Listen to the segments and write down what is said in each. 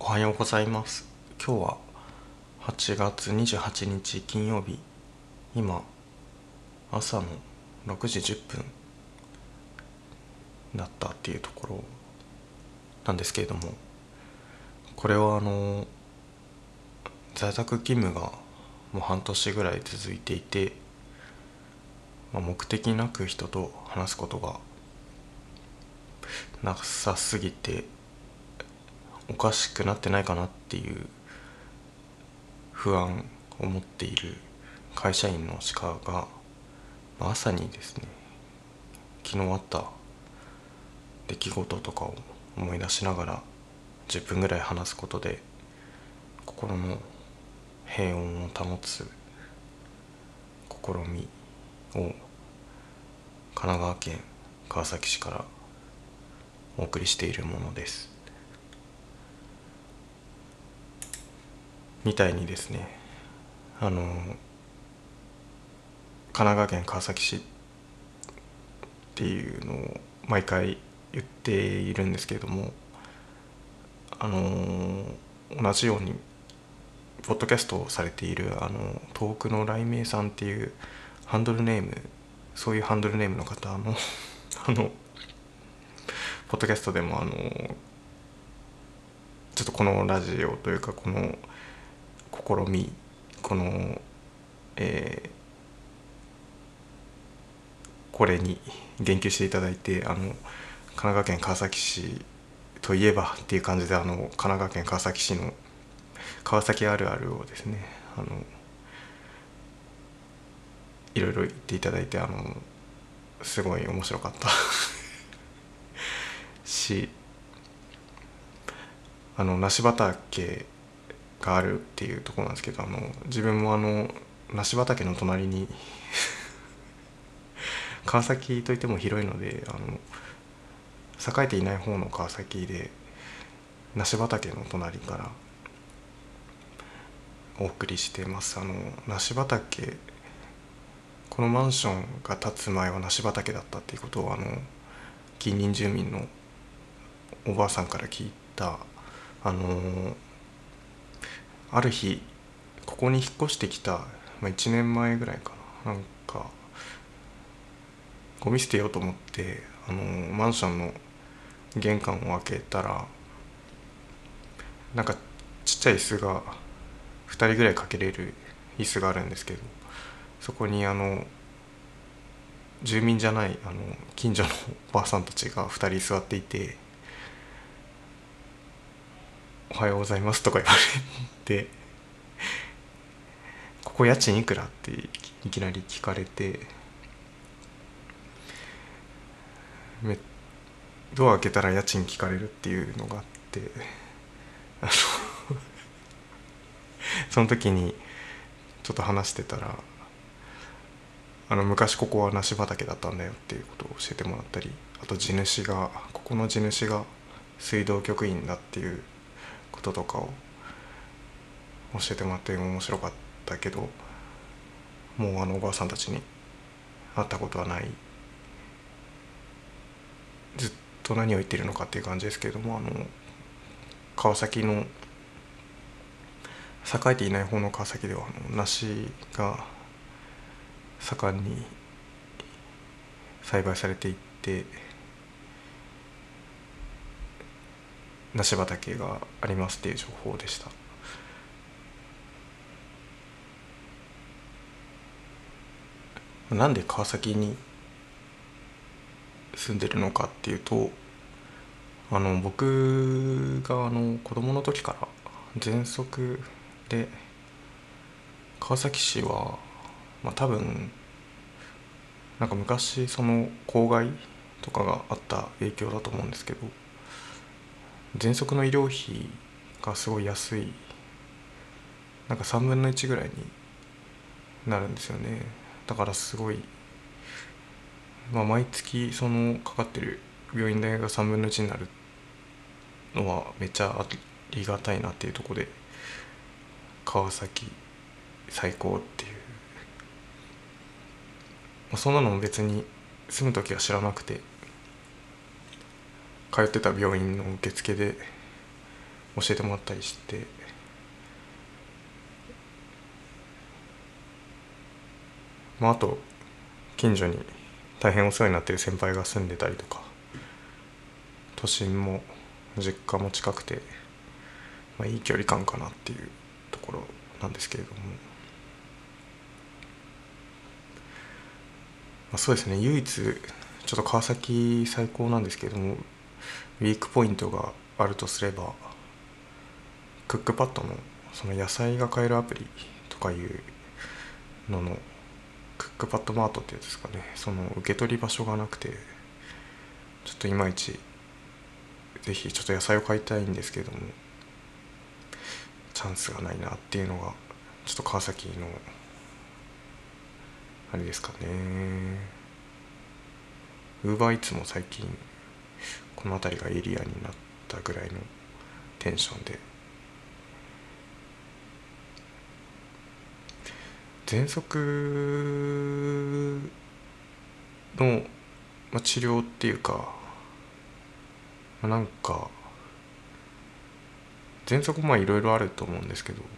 おはようございます。今日は8月28日金曜日。今朝の6時10分だったっていうところなんですけれどもこれはあの在宅勤務がもう半年ぐらい続いていて、まあ、目的なく人と話すことがなさすぎておかしくなってないかなっていう不安を持っている会社員の鹿がま朝にですね昨日あった出来事とかを思い出しながら10分ぐらい話すことで心の平穏を保つ試みを神奈川県川崎市からお送りしているものです。みたいにですねあの神奈川県川崎市っていうのを毎回言っているんですけれどもあの同じようにポッドキャストをされているあの遠くの雷鳴さんっていうハンドルネームそういうハンドルネームの方の あのポッドキャストでもあのちょっとこのラジオというかこの試みこのえー、これに言及していただいてあの神奈川県川崎市といえばっていう感じであの神奈川県川崎市の川崎あるあるをですねあのいろいろ言っていただいてあのすごい面白かった しあの梨畑があるっていうところなんですけどあの自分もあの梨畑の隣に 川崎といっても広いのであの栄えていない方の川崎で梨畑の隣からお送りしてます。あの梨畑このマンションが建つ前は梨畑だったっていうことをあの近隣住民のおばあさんから聞いたあのある日ここに引っ越してきた、まあ、1年前ぐらいかな。なんかゴミ捨てようと思ってあのマンションの玄関を開けたらなんかちっちゃい椅子が2人ぐらいかけれる椅子があるんですけどそこにあの住民じゃないあの近所のおばあさんたちが2人座っていて「おはようございます」とか言われて「ここ家賃いくら?」っていきなり聞かれてドア開けたら家賃聞かれるっていうのがあってあのその時にちょっと話してたらあの昔ここは梨畑だったんだよっていうことを教えてもらったりあと地主がここの地主が水道局員だっていうこととかを教えてもらって面白かったけどもうあのおばあさんたちに会ったことはない。ずっと何を言ってるのかっていう感じですけれどもあの川崎の栄えていない方の川崎ではあの梨が盛んに栽培されていって梨畑がありますっていう情報でした。なんで川崎に住んでるのかっていうとあの僕があの子供の時から喘息で川崎市は、まあ、多分なんか昔その公害とかがあった影響だと思うんですけど喘息の医療費がすごい安い。なんか3分の1ぐらいになるんですよね。だからすごい、まあ、毎月そのかかってる病院代が3分の1になるのはめっちゃありがたいなっていうとこで川崎最高っていう、まあ、そんなのも別に住む時は知らなくて。通ってた病院の受付で教えてもらったりしてまああと近所に大変お世話になってる先輩が住んでたりとか都心も実家も近くて、まあ、いい距離感かなっていうところなんですけれども、まあ、そうですね。唯一ちょっと川崎最高なんですけれどもウィークポイントがあるとすればクックパッドのその野菜が買えるアプリとかいうののクックパッドマートってやつですかね。その受け取り場所がなくてちょっといまいちぜひちょっと野菜を買いたいんですけどもチャンスがないなっていうのがちょっと川崎のあれですかね。ウーバーイーツも最近この辺りがエリアになったぐらいのテンションで。喘息の、まあ、治療っていうか、まあ、なんか喘息まあいろいろあると思うんですけど、ま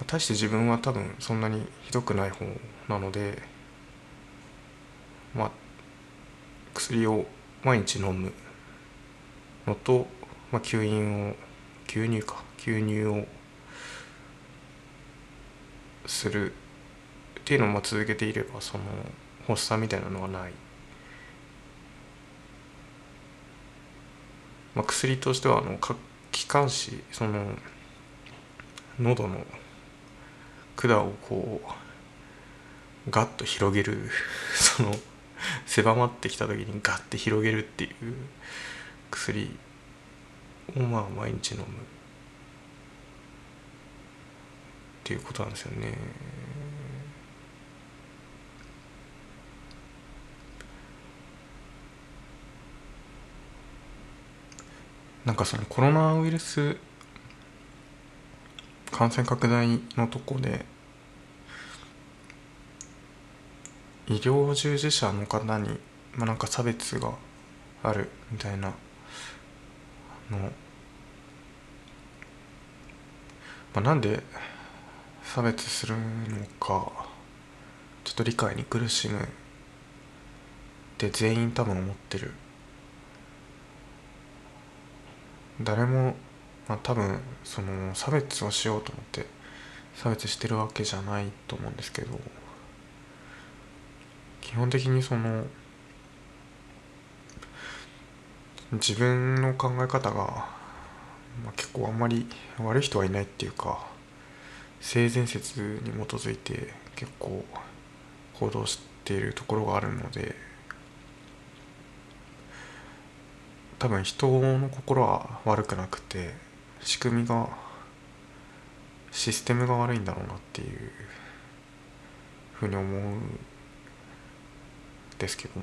あ、大して自分は多分そんなにひどくない方なのでまあ薬を毎日飲むのと、まあ、吸引を吸入か。吸入をするっていうのを続けていればその発作みたいなのはない、まあ、薬としてはあの気管支その喉の管をこうガッと広げるその狭まってきた時にガッて広げるっていう薬をまあ毎日飲むっていうことなんですよね。なんかそのコロナウイルス感染拡大のとこで医療従事者の方に、まあ、なんか差別があるみたいなの、まあ、なんで差別するのかちょっと理解に苦しむって全員多分思ってる。誰も、まあ、多分その差別をしようと思って差別してるわけじゃないと思うんですけど。基本的にその自分の考え方が、まあ、結構あんまり悪い人はいないっていうか性善説に基づいて結構行動しているところがあるので多分人の心は悪くなくて仕組みがシステムが悪いんだろうなっていうふうに思うですけど。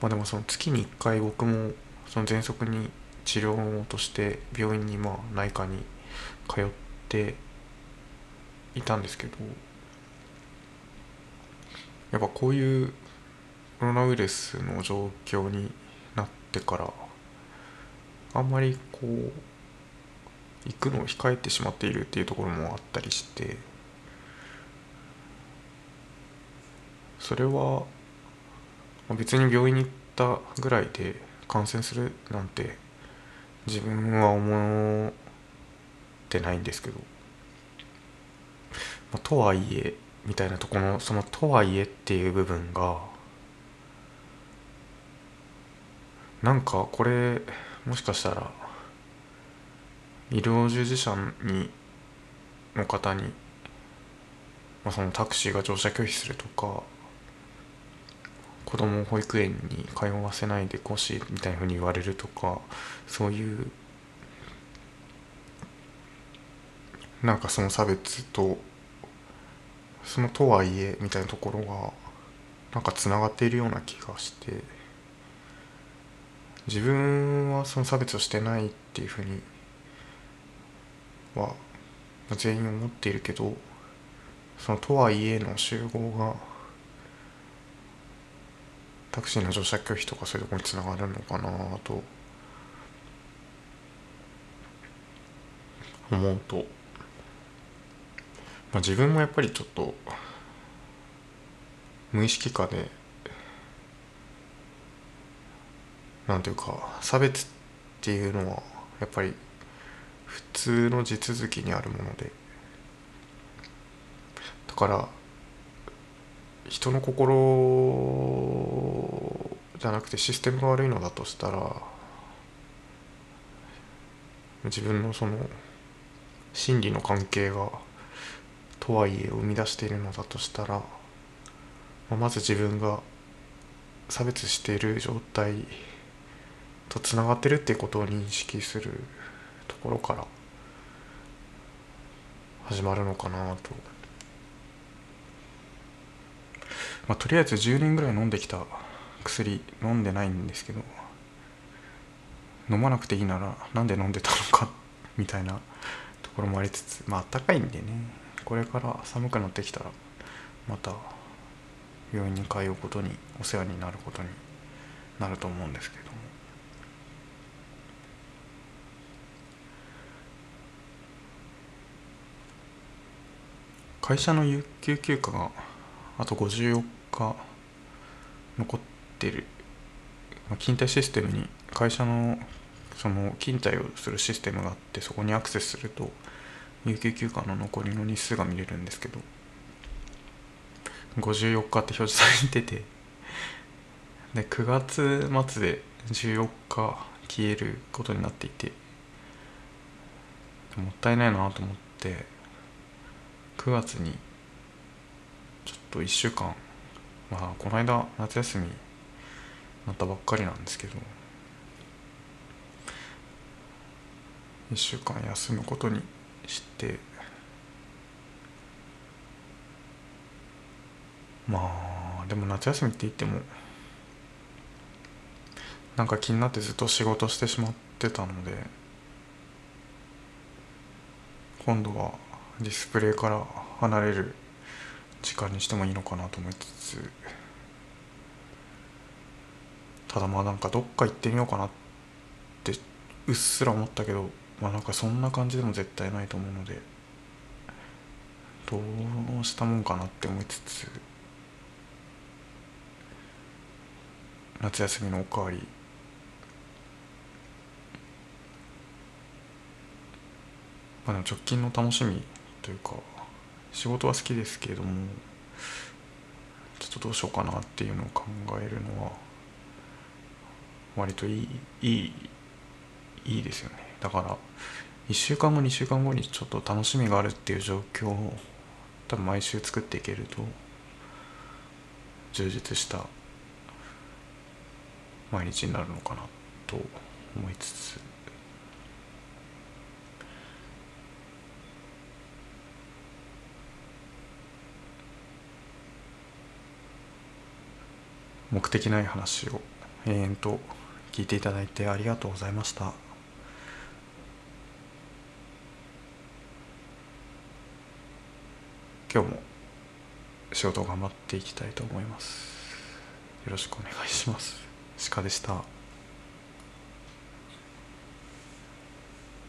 まあでもその月に1回僕もその喘息に治療として病院にまあ内科に通ってていたんですけど。やっぱこういうコロナウイルスの状況になってからあんまりこう行くのを控えてしまっているっていうところもあったりして。それは別に病院に行ったぐらいで感染するなんて自分は思ってないんですけど、まあ、とはいえみたいなとこのその「とはいえ」っていう部分がなんかこれもしかしたら医療従事者にの方に、まあ、そのタクシーが乗車拒否するとか子供を保育園に通わせないでほしいみたいなふうに言われるとかそういうなんかその差別とそのとはいえみたいなところがなんかつながっているような気がして自分はその差別をしてないっていうふうには全員思っているけどそのとはいえの集合がタクシーの乗車拒否とかそういうとこにつながるのかなと。思うと、まあ、自分もやっぱりちょっと無意識化でなんていうか差別っていうのはやっぱり普通の地続きにあるもので。だから人の心じゃなくてシステムが悪いのだとしたら自分のその心理の関係がとはいえ生み出しているのだとしたらまず自分が差別している状態とつながってるっていうことを認識するところから始まるのかなと。まあ、とりあえず10年ぐらい飲んできた薬飲んでないんですけど飲まなくていいならなんで飲んでたのか みたいなところもありつつまあったかいんでね。これから寒くなってきたらまた病院に通うことにお世話になることになると思うんですけども。会社の有給休暇があと54日残ってる。まあ勤怠システムに会社のその勤怠をするシステムがあってそこにアクセスすると有給休暇の残りの日数が見れるんですけど54日って表示されててで9月末で14日消えることになっていてもったいないなと思って9月にと1週間。まあこの間夏休みなったばっかりなんですけど。1週間休むことにして。まあでも夏休みって言ってもなんか気になってずっと仕事してしまってたので今度はディスプレイから離れる時間にしてもいいのかなと思いつつただまあなんかどっか行ってみようかなってうっすら思ったけどまあなんかそんな感じでも絶対ないと思うのでどうしたもんかなって思いつつ夏休みのおかわり。まあでも直近の楽しみというか仕事は好きですけれどもちょっとどうしようかなっていうのを考えるのは割といいいいいいですよね。だから1週間後2週間後にちょっと楽しみがあるっていう状況を多分毎週作っていけると充実した毎日になるのかなと思いつつ目的ない話を永遠と聞いていただいてありがとうございました。今日も仕事を頑張っていきたいと思います。よろしくお願いします。鹿でした。